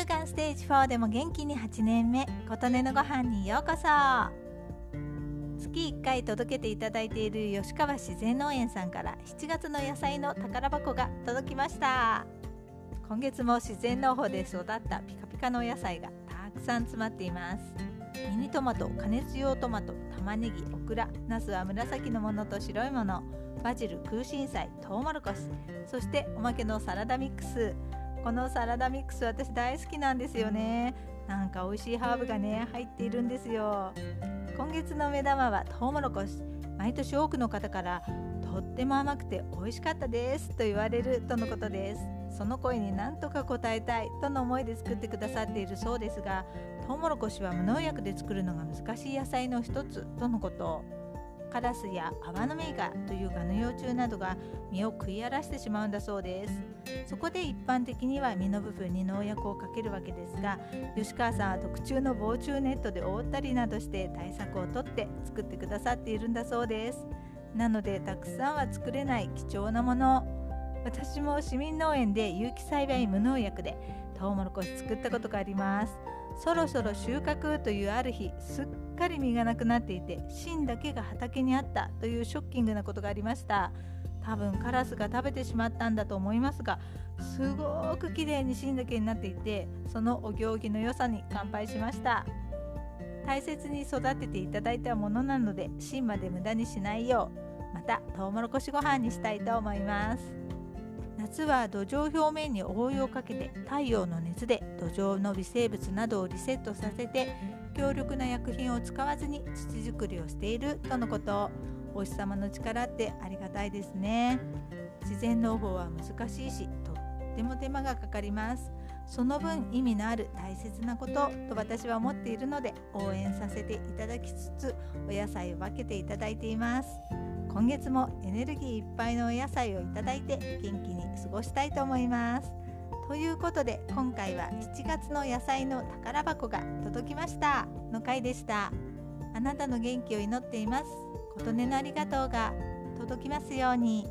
乳がんステージ4でも元気に8年目琴音のご飯にようこそ。月1回届けていただいている吉川自然農園さんから7月の野菜の宝箱が届きました。今月も自然農法で育ったピカピカのお野菜がたくさん詰まっています。ミニトマト加熱用トマト玉ねぎオクラナスは紫のものと白いものバジル空心菜トウモロコシそしておまけのサラダミックス。このサラダミックス私大好きなんですよね。なんか美味しいハーブがね入っているんですよ。今月の目玉はトウモロコシ。毎年多くの方からとっても甘くて美味しかったですと言われるとのことです。その声に何とか応えたいとの思いで作ってくださっているそうですがトウモロコシは無農薬で作るのが難しい野菜の一つとのことカラスやアワノメイガというガの幼虫などが実を食い荒らしてしまうんだそうです。そこで一般的には実の部分に農薬をかけるわけですが吉川さんは特注の防虫ネットで覆ったりなどして対策をとって作ってくださっているんだそうです。なのでたくさんは作れない貴重なもの。私も市民農園で有機栽培無農薬でトウモロコシ作ったことがあります。そろそろ収穫というある日すっかり実がなくなっていて芯だけが畑にあったというショッキングなことがありました。多分カラスが食べてしまったんだと思いますがすごく綺麗に芯だけになっていてそのお行儀の良さに乾杯しました。大切に育てていただいたものなので芯まで無駄にしないようまたトウモロコシご飯にしたいと思います。夏は土壌表面に覆いをかけて太陽の熱で土壌の微生物などをリセットさせて強力な薬品を使わずに土作りをしているとのこと。お日様の力ってありがたいですね。自然農法は難しいしとっても手間がかかります。その分意味のある大切なことと私は思っているので応援させていただきつつお野菜を分けていただいています。今月もエネルギーいっぱいのお野菜をいただいて元気に過ごしたいと思います。ということで今回は7月の野菜の宝箱が届きました。の回でした。あなたの元気を祈っています。琴音のありがとうが届きますように。